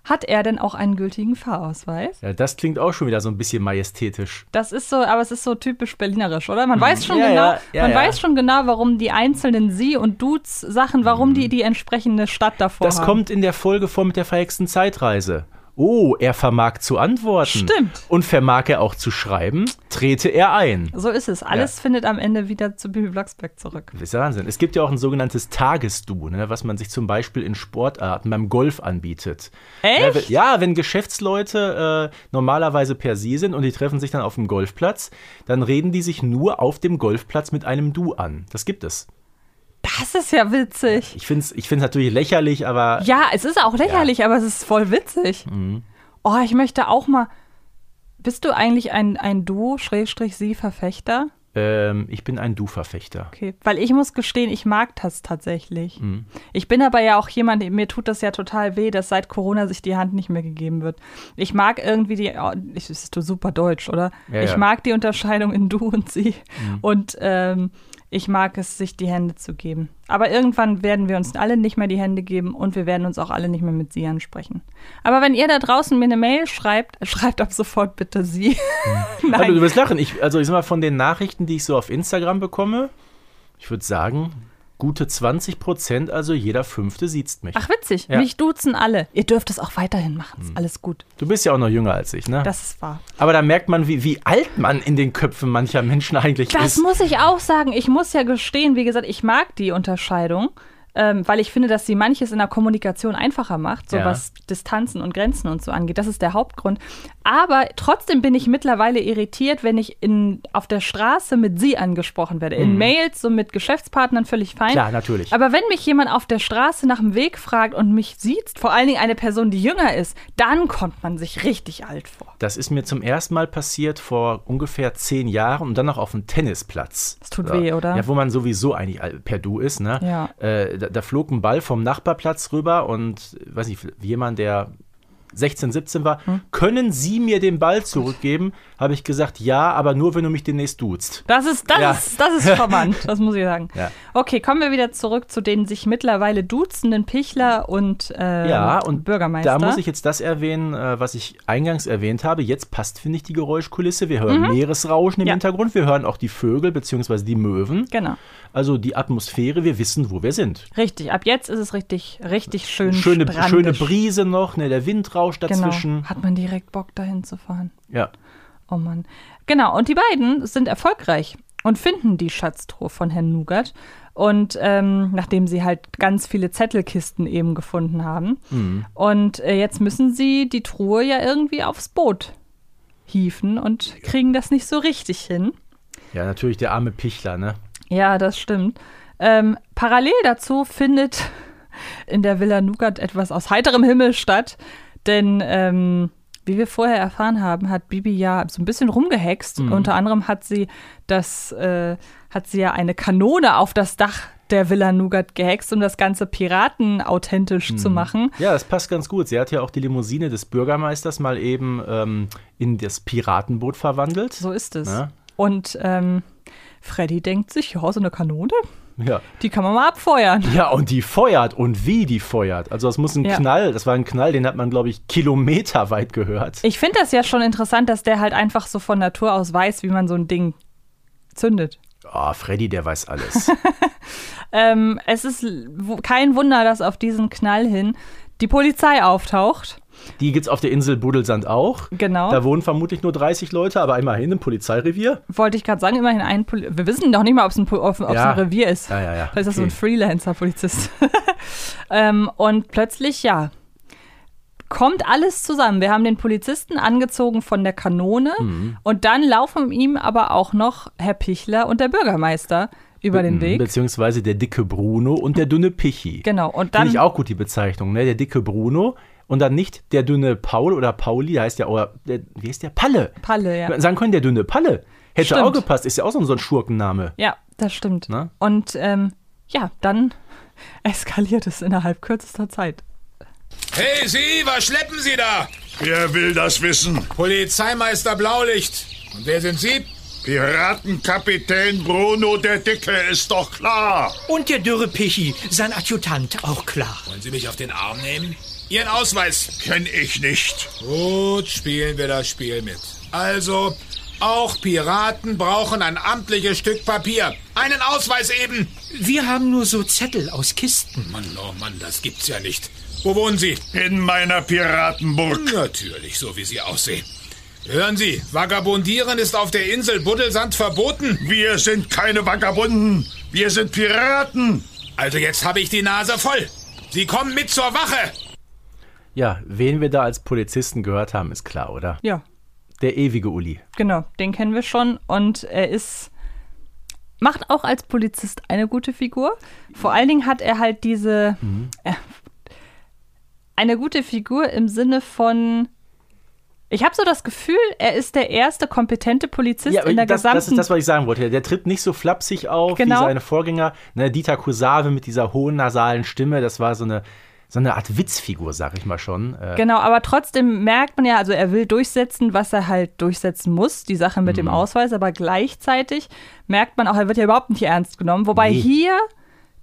Hat er denn auch einen gültigen Fahrausweis? Ja, das klingt auch schon wieder so ein bisschen majestätisch. Das ist so, aber es ist so typisch berlinerisch, oder? Man weiß schon Ja, genau, ja, ja, man weiß schon genau, warum die einzelnen Sie und Dudes Sachen, warum die die entsprechende Stadt davor Das haben. kommt in der Folge vor mit der verhexten Zeitreise. Oh, er vermag zu antworten. Stimmt. Und vermag er auch zu schreiben, trete er ein. So ist es. Alles findet am Ende wieder zu Bibi Blocksberg zurück. Das ist ja Wahnsinn. Es gibt ja auch ein sogenanntes Tagesdu, ne, was man sich zum Beispiel in Sportarten beim Golf anbietet. Echt? Ja, wenn, ja, Geschäftsleute äh, normalerweise per Sie sind und die treffen sich dann auf dem Golfplatz, dann reden die sich nur auf dem Golfplatz mit einem Du an. Das gibt es. Das ist ja witzig. Ich finde es ich find's natürlich lächerlich, aber Ja, es ist auch lächerlich, aber es ist voll witzig. Mhm. Oh, ich möchte auch mal. Bist du eigentlich ein, ein Du-Sie-Verfechter? ähm, ich bin ein Du-Verfechter. Okay, weil ich muss gestehen, ich mag das tatsächlich. Mhm. Ich bin aber ja auch jemand, mir tut das ja total weh, dass seit Corona sich die Hand nicht mehr gegeben wird. Ich mag irgendwie die, oh, ich, das ist super deutsch, oder? Ja, ich ja. mag die Unterscheidung in du und sie. Und ähm, ich mag es, sich die Hände zu geben. Aber irgendwann werden wir uns alle nicht mehr die Hände geben und wir werden uns auch alle nicht mehr mit sie ansprechen. Aber wenn ihr da draußen mir eine Mail schreibt, schreibt ab sofort bitte sie. Also, du wirst lachen. Ich, also ich sag mal, von den Nachrichten, die ich so auf Instagram bekomme, ich würde sagen, gute 20 Prozent, also jeder Fünfte sieht's mich. Ach, witzig. Ja. Mich duzen alle. Ihr dürft es auch weiterhin machen. Ist alles gut. Du bist ja auch noch jünger als ich, ne? Das ist wahr. Aber da merkt man, wie, wie alt man in den Köpfen mancher Menschen eigentlich Das ist. muss ich auch sagen. Ich muss ja gestehen, wie gesagt, ich mag die Unterscheidung, ähm, weil ich finde, dass sie manches in der Kommunikation einfacher macht, so Ja. was Distanzen und Grenzen und so angeht. Das ist der Hauptgrund. Aber trotzdem bin ich mittlerweile irritiert, wenn ich in, auf der Straße mit sie angesprochen werde. In Mails, so mit Geschäftspartnern völlig fein. Mhm. Klar, natürlich. Aber wenn mich jemand auf der Straße nach dem Weg fragt und mich sieht, vor allen Dingen eine Person, die jünger ist, dann kommt man sich richtig alt vor. Das ist mir zum ersten Mal passiert vor ungefähr zehn Jahren und dann noch auf dem Tennisplatz. Das tut Ja. weh, oder? Ja, wo man sowieso eigentlich per Du ist, ne? Ja. Äh, da, da flog ein Ball vom Nachbarplatz rüber und, weiß nicht, jemand, der 16, 17 war, Hm? können Sie mir den Ball zurückgeben? Habe ich gesagt, ja, aber nur, wenn du mich demnächst duzt. Das ist, das Ja. ist, das ist verwandt, das muss ich sagen. Ja. Okay, kommen wir wieder zurück zu den sich mittlerweile duzenden Pichler und, äh, Ja, und Bürgermeister. da muss ich jetzt das erwähnen, äh, was ich eingangs erwähnt habe. Jetzt passt, finde ich, die Geräuschkulisse. Wir hören Meeresrauschen im Mhm. Ja. Hintergrund. Wir hören auch die Vögel bzw. die Möwen. Genau. Also die Atmosphäre, wir wissen, wo wir sind. Richtig, ab jetzt ist es richtig, richtig schön Schöne, strandisch. schöne Brise noch, ne, der Wind rauscht dazwischen. Genau. Hat man direkt Bock, dahin zu fahren. Ja. Oh Mann. Genau, und die beiden sind erfolgreich und finden die Schatztruhe von Herrn Nugat. Und ähm, nachdem sie halt ganz viele Zettelkisten eben gefunden haben. Mhm. Und äh, jetzt müssen sie die Truhe ja irgendwie aufs Boot hieven und kriegen das nicht so richtig hin. ja, natürlich der arme Pichler, ne? Ja, das stimmt. Ähm, parallel dazu findet in der Villa Nugat etwas aus heiterem Himmel statt, denn ähm, wie wir vorher erfahren haben, hat Bibi ja so ein bisschen rumgehext. Unter anderem hat sie das, äh, hat sie ja eine Kanone auf das Dach der Villa Nugat gehext, um das ganze Piraten authentisch zu machen. Ja, das passt ganz gut. Sie hat ja auch die Limousine des Bürgermeisters mal eben ähm, in das Piratenboot verwandelt. So ist es. Ja. Und ähm, Freddy denkt sich, ja, so eine Kanone, Ja. die kann man mal abfeuern. Ja, und die feuert und wie die feuert. Also das muss ein Ja. Knall, das war ein Knall, den hat man, glaube ich, kilometerweit gehört. Ich finde das ja schon interessant, dass der halt einfach so von Natur aus weiß, wie man so ein Ding zündet. Oh, Freddy, der weiß alles. Ähm, es ist kein Wunder, dass auf diesen Knall hin die Polizei auftaucht. Die gibt's auf der Insel Budelsand auch. Genau. Da wohnen vermutlich nur 30 Leute, aber immerhin im Polizeirevier. Wollte ich gerade sagen, immerhin ein Poli Wir wissen doch nicht mal, ob es ein, Ja. ein Revier ist. Ja, ja, ja. Vielleicht ist das so ein Okay. Freelancer-Polizist. ähm, und plötzlich, ja, kommt alles zusammen. Wir haben den Polizisten angezogen von der Kanone Mhm. und dann laufen ihm aber auch noch Herr Pichler und der Bürgermeister über den Mhm, Weg. Beziehungsweise der dicke Bruno und der dünne Pichi. Genau, und Finde ich auch gut, die Bezeichnung, ne? Der dicke Bruno und dann nicht der dünne Paul oder Pauli, der heißt ja, oder der, wie heißt der? Palle. Palle, ja. Sagen können, der dünne Palle. Hätte Stimmt. auch gepasst, ist ja auch so ein Schurkenname. Ja, das stimmt. Na? Und ähm, ja, dann eskaliert es innerhalb kürzester Zeit. Hey Sie, was schleppen Sie da? Wer will das wissen? Polizeimeister Blaulicht. Und wer sind Sie? Piratenkapitän Bruno der Dicke ist doch klar. Und der dürre Pichi, sein Adjutant, auch klar. Wollen Sie mich auf den Arm nehmen? Ihren Ausweis. Kenn ich nicht. Gut, spielen wir das Spiel mit. Also, auch Piraten brauchen ein amtliches Stück Papier. Einen Ausweis eben. Wir haben nur so Zettel aus Kisten. Mann, oh Mann, das gibt's ja nicht. Wo wohnen Sie? In meiner Piratenburg. Natürlich, so wie Sie aussehen. Hören Sie, Vagabundieren ist auf der Insel Buddelsand verboten. Wir sind keine Vagabunden. Wir sind Piraten. Also jetzt habe ich die Nase voll. Sie kommen mit zur Wache. Ja, wen wir da als Polizisten gehört haben, ist klar, oder? Ja, Der ewige Uli. genau, den kennen wir schon und er ist macht auch als Polizist eine gute Figur. Vor allen Dingen hat er halt diese äh, eine gute Figur im Sinne von ich habe so das Gefühl, er ist der erste kompetente Polizist in der das, gesamten das ist das, was ich sagen wollte. Der tritt nicht so flapsig auf Genau. wie seine Vorgänger. Ne, Dieter Kusave mit dieser hohen nasalen Stimme, das war so eine, so eine Art Witzfigur, sag ich mal schon. Äh, Genau, aber trotzdem merkt man ja, also er will durchsetzen, was er halt durchsetzen muss, die Sache mit Mhm. dem Ausweis, aber gleichzeitig merkt man auch, er wird ja überhaupt nicht ernst genommen. Wobei Nee. hier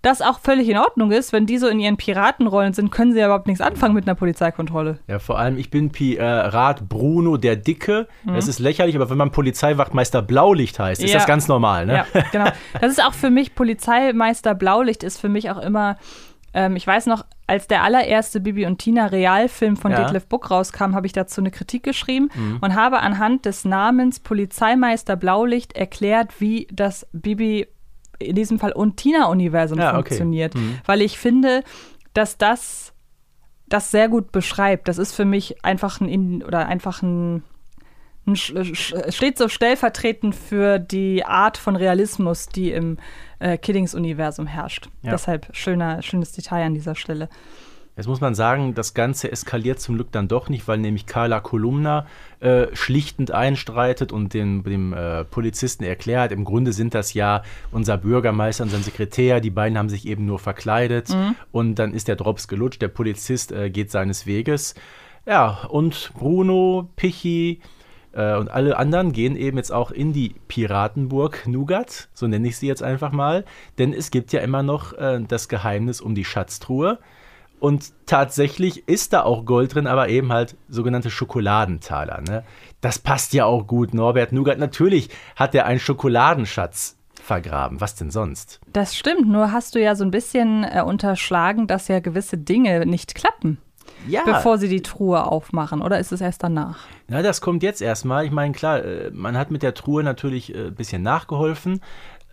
das auch völlig in Ordnung ist, wenn die so in ihren Piratenrollen sind, können sie ja überhaupt nichts anfangen mit einer Polizeikontrolle. Ja, vor allem, ich bin Pirat Bruno der Dicke. Das ist lächerlich, aber wenn man Polizeiwachtmeister Blaulicht heißt, ist Mhm. Ja. das ganz normal, ne? Ja, genau. Das ist auch für mich, Polizeimeister Blaulicht ist für mich auch immer, ähm, ich weiß noch, als der allererste Bibi und Tina Realfilm von Ja. Mhm. Detlef Buck rauskam, habe ich dazu eine Kritik geschrieben und habe anhand des Namens Polizeimeister Blaulicht erklärt, wie das Bibi in diesem Fall und Tina-Universum Ja, okay. Mhm. funktioniert. Weil ich finde, dass das das sehr gut beschreibt. Das ist für mich einfach ein In- oder einfach ein steht so stellvertretend für die Art von Realismus, die im äh, Kiddings-Universum herrscht. Ja. Deshalb schöner, schönes Detail an dieser Stelle. Jetzt muss man sagen, das Ganze eskaliert zum Glück dann doch nicht, weil nämlich Carla Kolumna äh, schlichtend einstreitet und dem, dem äh, Polizisten erklärt, im Grunde sind das ja unser Bürgermeister und sein Sekretär, die beiden haben sich eben nur verkleidet und dann ist der Drops gelutscht, der Polizist äh, geht seines Weges. Ja, und Bruno, Pichi äh, und alle anderen gehen eben jetzt auch in die Piratenburg Nougat, so nenne ich sie jetzt einfach mal, denn es gibt ja immer noch äh, das Geheimnis um die Schatztruhe. Und tatsächlich ist da auch Gold drin, aber eben halt sogenannte Schokoladentaler. Ne? Das passt ja auch gut, Norbert Nougat. Natürlich hat er einen Schokoladenschatz vergraben. Was denn sonst? Das stimmt, nur hast du ja so ein bisschen äh, unterschlagen, dass ja gewisse Dinge nicht klappen, Ja, bevor sie die Truhe aufmachen. Oder ist es erst danach? Na, das kommt jetzt erstmal. Ich meine, klar, äh, man hat mit der Truhe natürlich äh, ein bisschen nachgeholfen.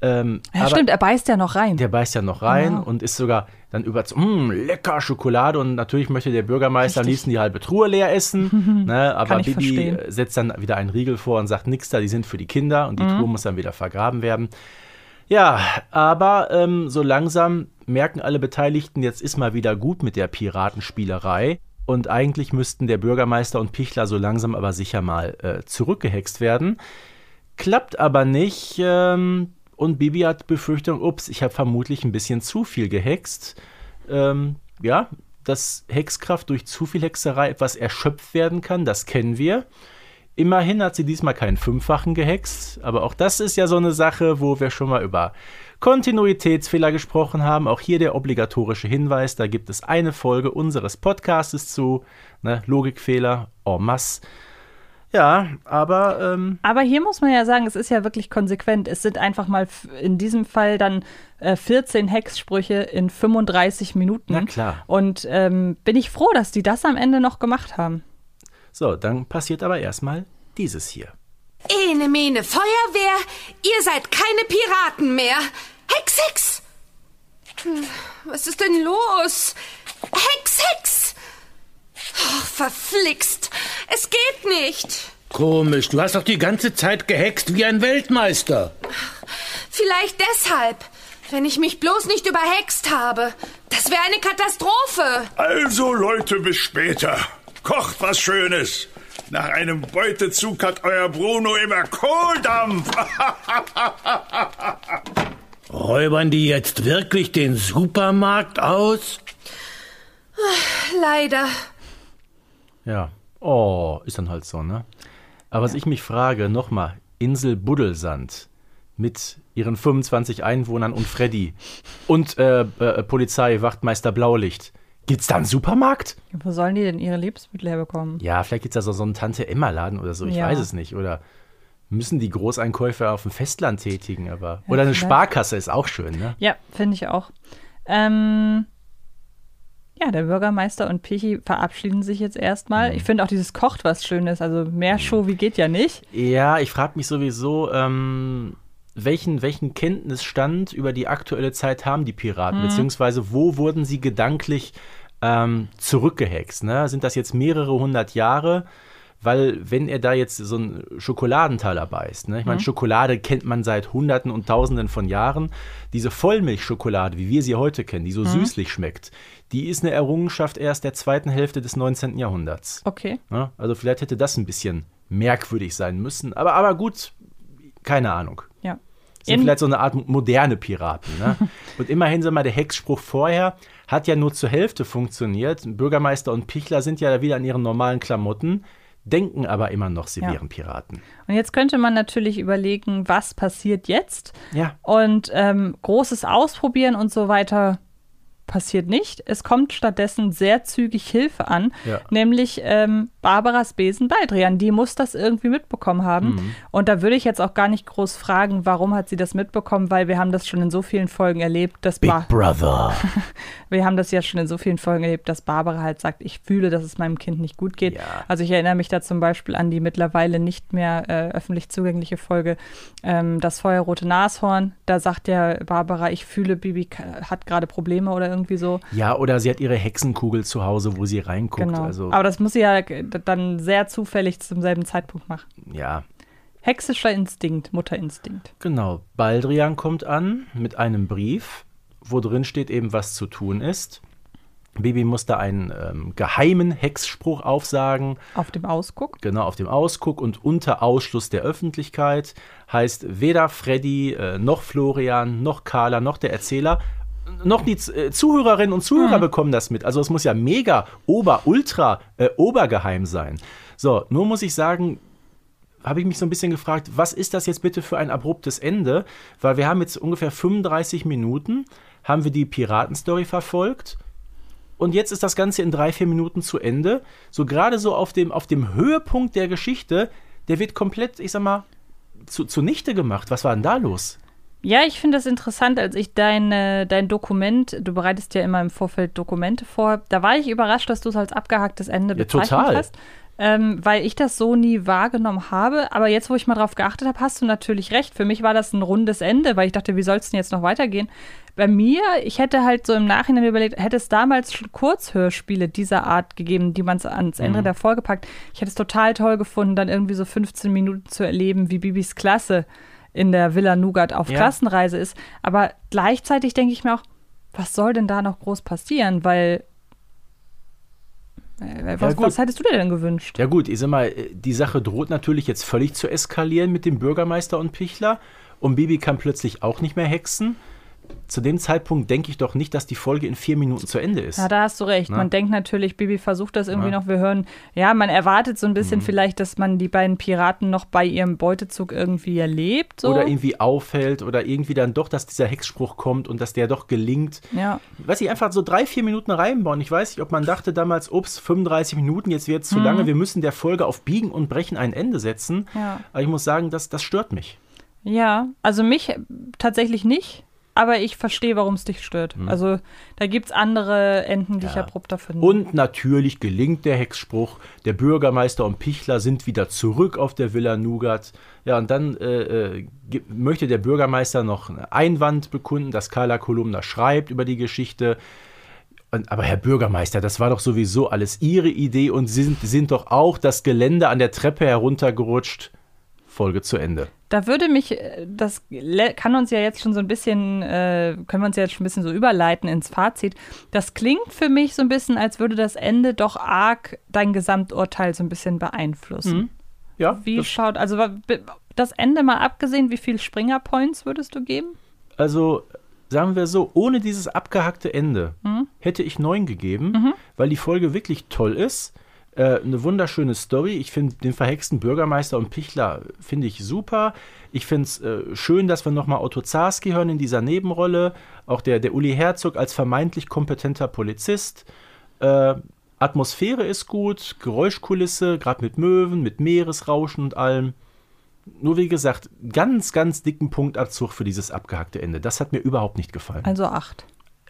Ähm, Ja, stimmt, er beißt ja noch rein. Der beißt ja noch rein Genau. und ist sogar dann über, mh, lecker Schokolade und natürlich möchte der Bürgermeister am liebsten die halbe Truhe leer essen. ne, aber Kann ich Bibi verstehen. äh, setzt dann wieder einen Riegel vor und sagt, nix da, die sind für die Kinder und die Mhm. Truhe muss dann wieder vergraben werden. Ja, aber ähm, so langsam merken alle Beteiligten, jetzt ist mal wieder gut mit der Piratenspielerei. Und eigentlich müssten der Bürgermeister und Pichler so langsam aber sicher mal äh, zurückgehext werden. Klappt aber nicht. Ähm, und Bibi hat Befürchtung, ups, ich habe vermutlich ein bisschen zu viel gehext. Ähm, ja, dass Hexkraft durch zu viel Hexerei etwas erschöpft werden kann, das kennen wir. Immerhin hat sie diesmal keinen Fünffachen gehext, aber auch das ist ja so eine Sache, wo wir schon mal über Kontinuitätsfehler gesprochen haben. Auch hier der obligatorische Hinweis, da gibt es eine Folge unseres Podcastes zu, ne, Logikfehler en masse. Ja, aber ähm, Aber hier muss man ja sagen, es ist ja wirklich konsequent. Es sind einfach mal in diesem Fall dann äh, 14 Hexsprüche in 35 Minuten. Na klar. Und ähm, bin ich froh, dass die das am Ende noch gemacht haben. so, dann passiert aber erstmal dieses hier. Ene, mene, Feuerwehr, ihr seid keine Piraten mehr. Hex, Hex! Hm, Was ist denn los? Hex, Hex! Oh, verflixt! Es geht nicht! Komisch, du hast doch die ganze Zeit gehext wie ein Weltmeister. Vielleicht deshalb, wenn ich mich bloß nicht überhext habe. Das wäre eine Katastrophe. Also Leute, bis später. Kocht was Schönes. Nach einem Beutezug hat euer Bruno immer Kohldampf. Räubern die jetzt wirklich den Supermarkt aus? Leider. Ja. Oh, ist dann halt so, ne? Aber was ich mich frage, nochmal, Insel Buddelsand mit ihren 25 Einwohnern und Freddy und äh, äh, Polizei, Wachtmeister Blaulicht. Gibt's da einen Supermarkt? Wo sollen die denn ihre Lebensmittel herbekommen? Ja, vielleicht gibt's da so, so einen Tante-Emma-Laden oder so, ich Ja. weiß es nicht. Oder müssen die Großeinkäufe auf dem Festland tätigen, aber. Oder eine vielleicht. Sparkasse ist auch schön, ne? Ja, finde ich auch. Ähm, ja, der Bürgermeister und Pichi verabschieden sich jetzt erstmal. Ich finde auch dieses Kocht was Schönes. Also mehr Show wie geht ja nicht. Ja, ich frage mich sowieso, ähm, welchen, welchen Kenntnisstand über die aktuelle Zeit haben die Piraten, beziehungsweise wo wurden sie gedanklich ähm, zurückgehext? Ne? Sind das jetzt mehrere hundert Jahre? Weil wenn er da jetzt so einen Schokoladentaler beißt, ne? ich meine, Schokolade kennt man seit Hunderten und Tausenden von Jahren. Diese Vollmilchschokolade, wie wir sie heute kennen, die so süßlich schmeckt, die ist eine Errungenschaft erst der zweiten Hälfte des 19. Jahrhunderts. Okay. Ne? Also vielleicht hätte das ein bisschen merkwürdig sein müssen. Aber, aber gut, keine Ahnung. Ja. Sind In- vielleicht so eine Art moderne Piraten. Ne? Und immerhin, sag mal, der Hexspruch vorher hat ja nur zur Hälfte funktioniert. Bürgermeister und Pichler sind ja wieder in ihren normalen Klamotten, denken aber immer noch, sie Ja. wären Piraten. Und jetzt könnte man natürlich überlegen, was passiert jetzt? Ja. Und ähm, großes Ausprobieren und so weiter passiert nicht. Es kommt stattdessen sehr zügig Hilfe an, Ja. nämlich ähm, Barbaras Besen Baldrian. Die muss das irgendwie mitbekommen haben. Mhm. Und da würde ich jetzt auch gar nicht groß fragen, warum hat sie das mitbekommen, weil wir haben das schon in so vielen Folgen erlebt, dass Bar Brother. wir haben das ja schon in so vielen Folgen erlebt, dass Barbara halt sagt, ich fühle, dass es meinem Kind nicht gut geht. Ja. Also ich erinnere mich da zum Beispiel an die mittlerweile nicht mehr äh, öffentlich zugängliche Folge ähm, Das feuerrote Nashorn. Da sagt ja Barbara, ich fühle, Bibi hat gerade Probleme oder irgendwie so. Ja, oder sie hat ihre Hexenkugel zu Hause, wo sie reinguckt. genau. Also, Aber das muss sie ja dann sehr zufällig zum selben Zeitpunkt machen. ja, Hexischer Instinkt, Mutterinstinkt. genau. Baldrian kommt an mit einem Brief, wo drin steht eben, was zu tun ist. Bibi muss da einen ähm, geheimen Hexspruch aufsagen. Auf dem Ausguck. Genau, auf dem Ausguck und unter Ausschluss der Öffentlichkeit heißt weder Freddy, äh, noch Florian, noch Carla, noch der Erzähler, noch die äh, Zuhörerinnen und Zuhörer bekommen das mit. Also es muss ja mega, ober, ultra, äh, obergeheim sein. So, nur muss ich sagen, habe ich mich so ein bisschen gefragt, was ist das jetzt bitte für ein abruptes Ende? Weil wir haben jetzt ungefähr 35 Minuten, haben wir die Piratenstory verfolgt. Und jetzt ist das Ganze in drei, vier Minuten zu Ende. So gerade so auf dem, auf dem Höhepunkt der Geschichte, der wird komplett, ich sag mal, zu, zunichte gemacht. Was war denn da los? Ja, ich finde das interessant, als ich dein, dein Dokument, du bereitest ja immer im Vorfeld Dokumente vor, da war ich überrascht, dass du es als abgehacktes Ende Ja, bezeichnet total. hast. Ähm, weil ich das so nie wahrgenommen habe. Aber jetzt, wo ich mal drauf geachtet habe, hast du natürlich recht. Für mich war das ein rundes Ende, weil ich dachte, wie soll es denn jetzt noch weitergehen? Bei mir, ich hätte halt so im Nachhinein überlegt, hätte es damals schon Kurzhörspiele dieser Art gegeben, die man ans Ende der Folge packt. Ich hätte es total toll gefunden, dann irgendwie so 15 Minuten zu erleben, wie Bibis Klasse in der Villa Nougat auf Ja. Klassenreise ist. Aber gleichzeitig denke ich mir auch, was soll denn da noch groß passieren? Weil, äh, was, gut. was hättest du dir denn gewünscht? Ja gut, ich sag mal, äh, die Sache droht natürlich jetzt völlig zu eskalieren mit dem Bürgermeister und Pichler. Und Bibi kann plötzlich auch nicht mehr hexen. Zu dem Zeitpunkt denke ich doch nicht, dass die Folge in vier Minuten zu Ende ist. Ja, da hast du recht. Na? Man denkt natürlich, Bibi versucht das irgendwie Na? noch. Wir hören, ja, man erwartet so ein Mhm. bisschen vielleicht, dass man die beiden Piraten noch bei ihrem Beutezug irgendwie erlebt. So. Oder irgendwie auffällt oder irgendwie dann doch, dass dieser Hexspruch kommt und dass der doch gelingt. ja. weiß ich, einfach so drei, vier Minuten reinbauen. Ich weiß nicht, ob man dachte damals, ups, 35 Minuten, jetzt wird es zu Mhm. lange, wir müssen der Folge auf Biegen und Brechen ein Ende setzen. Ja. Aber ich muss sagen, das, das stört mich. ja, also mich tatsächlich nicht. Aber ich verstehe, warum es dich stört. Also da gibt es andere Enden, die ich Mhm. Ja. abrupter finde. Und natürlich gelingt der Hexspruch. Der Bürgermeister und Pichler sind wieder zurück auf der Villa Nougat. Ja, und dann äh, äh, gibt- möchte der Bürgermeister noch einen Einwand bekunden, dass Carla Kolumna schreibt über die Geschichte. Und, aber Herr Bürgermeister, das war doch sowieso alles Ihre Idee und Sie sind, sind doch auch das Gelände an der Treppe heruntergerutscht. Folge zu Ende. Da würde mich, äh, das kann uns ja jetzt schon so ein bisschen, äh, können wir uns ja jetzt schon ein bisschen so überleiten ins Fazit. Das klingt für mich so ein bisschen, als würde das Ende doch arg dein Gesamturteil so ein bisschen beeinflussen. Ja, Wie schaut, also das Ende mal abgesehen, wie viel Springer-Points würdest du geben? also sagen wir so, ohne dieses abgehackte Ende Mhm. hätte ich neun gegeben, weil die Folge wirklich toll ist. Äh, eine wunderschöne Story. Ich finde den verhexten Bürgermeister und Pichler finde ich super. Ich finde es äh, schön, dass wir nochmal Otto Zarski hören in dieser Nebenrolle. Auch der, der Uli Herzog als vermeintlich kompetenter Polizist. Äh, Atmosphäre ist gut, Geräuschkulisse, gerade mit Möwen, mit Meeresrauschen und allem. Nur wie gesagt, ganz, ganz dicken Punktabzug für dieses abgehackte Ende. Das hat mir überhaupt nicht gefallen. Also acht.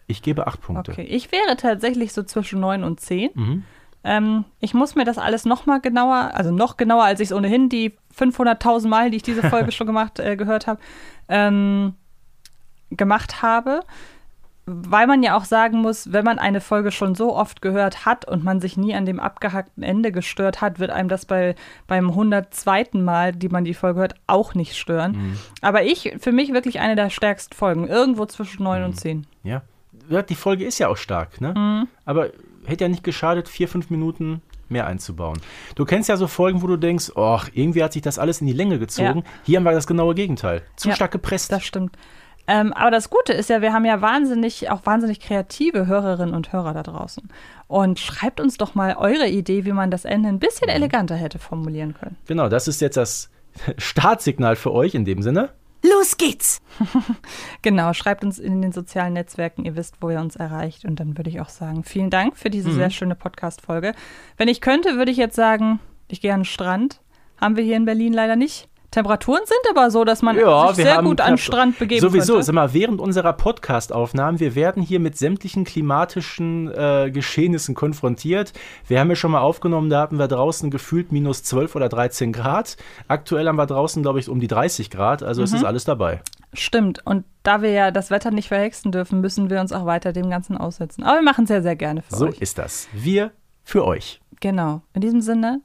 Ich gebe acht Punkte. Okay, ich wäre tatsächlich so zwischen neun und zehn. Mhm. Ähm, ich muss mir das alles noch mal genauer, also noch genauer, als ich es ohnehin die 500.000 Mal, die ich diese Folge schon gemacht, äh, gehört habe, ähm, gemacht habe. Weil man ja auch sagen muss, wenn man eine Folge schon so oft gehört hat und man sich nie an dem abgehackten Ende gestört hat, wird einem das bei, beim 102. Mal, die man die Folge hört, auch nicht stören. Mhm. Aber ich, für mich wirklich eine der stärksten Folgen. Irgendwo zwischen 9 und 10. Ja. Ja, Die Folge ist ja auch stark, ne? Mhm. Aber hätte ja nicht geschadet, vier, fünf Minuten mehr einzubauen. Du kennst ja so Folgen, wo du denkst, oh, irgendwie hat sich das alles in die Länge gezogen. Hier haben wir das genaue Gegenteil. Zu Ja, stark gepresst. Das stimmt. Ähm, aber das Gute ist ja, wir haben ja wahnsinnig, auch wahnsinnig kreative Hörerinnen und Hörer da draußen. Und schreibt uns doch mal eure Idee, wie man das Ende ein bisschen Mhm. eleganter hätte formulieren können. Genau, das ist jetzt das Startsignal für euch in dem Sinne. Los geht's! Genau, schreibt uns in den sozialen Netzwerken, ihr wisst, wo ihr uns erreicht. Und dann würde ich auch sagen, vielen Dank für diese sehr schöne Podcast-Folge. Wenn ich könnte, würde ich jetzt sagen, ich gehe an den Strand. Haben wir hier in Berlin leider nicht. Temperaturen sind aber so, dass man sich sehr gut an den Strand begeben Sowieso, könnte. mal, während unserer Podcast-Aufnahmen, wir werden hier mit sämtlichen klimatischen äh, Geschehnissen konfrontiert. Wir haben ja schon mal aufgenommen, da hatten wir draußen gefühlt minus 12 oder 13 Grad. Aktuell haben wir draußen, glaube ich, um die 30 Grad, also Mhm. es ist alles dabei. Stimmt. Und da wir ja das Wetter nicht verhexen dürfen, müssen wir uns auch weiter dem Ganzen aussetzen. Aber wir machen es ja sehr gerne für So euch. ist das. Wir für euch. Genau. In diesem Sinne,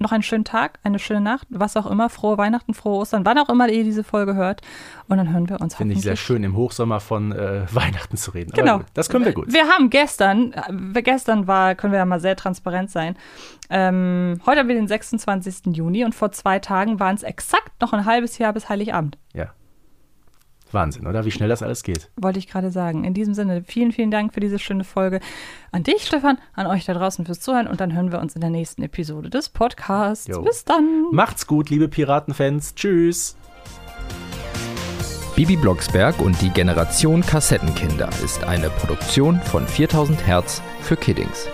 noch einen schönen Tag, eine schöne Nacht, was auch immer, frohe Weihnachten, frohe Ostern, wann auch immer ihr diese Folge hört. Und dann hören wir uns Finde ich sehr schön, im Hochsommer von äh, Weihnachten zu reden. Genau. gut, das können wir gut. Wir haben gestern, äh, gestern war, können wir ja mal sehr transparent sein. Ähm, heute haben wir den 26. Juni und vor zwei Tagen waren es exakt noch ein halbes Jahr bis Heiligabend. Ja. Wahnsinn, oder? Wie schnell das alles geht. Wollte ich gerade sagen. In diesem Sinne, vielen, vielen Dank für diese schöne Folge. An dich, Stefan, an euch da draußen fürs Zuhören und dann hören wir uns in der nächsten Episode des Podcasts. Jo. Bis dann. Macht's gut, liebe Piratenfans. Tschüss. Bibi Blocksberg und die Generation Kassettenkinder ist eine Produktion von 4000 Hertz für Kiddings.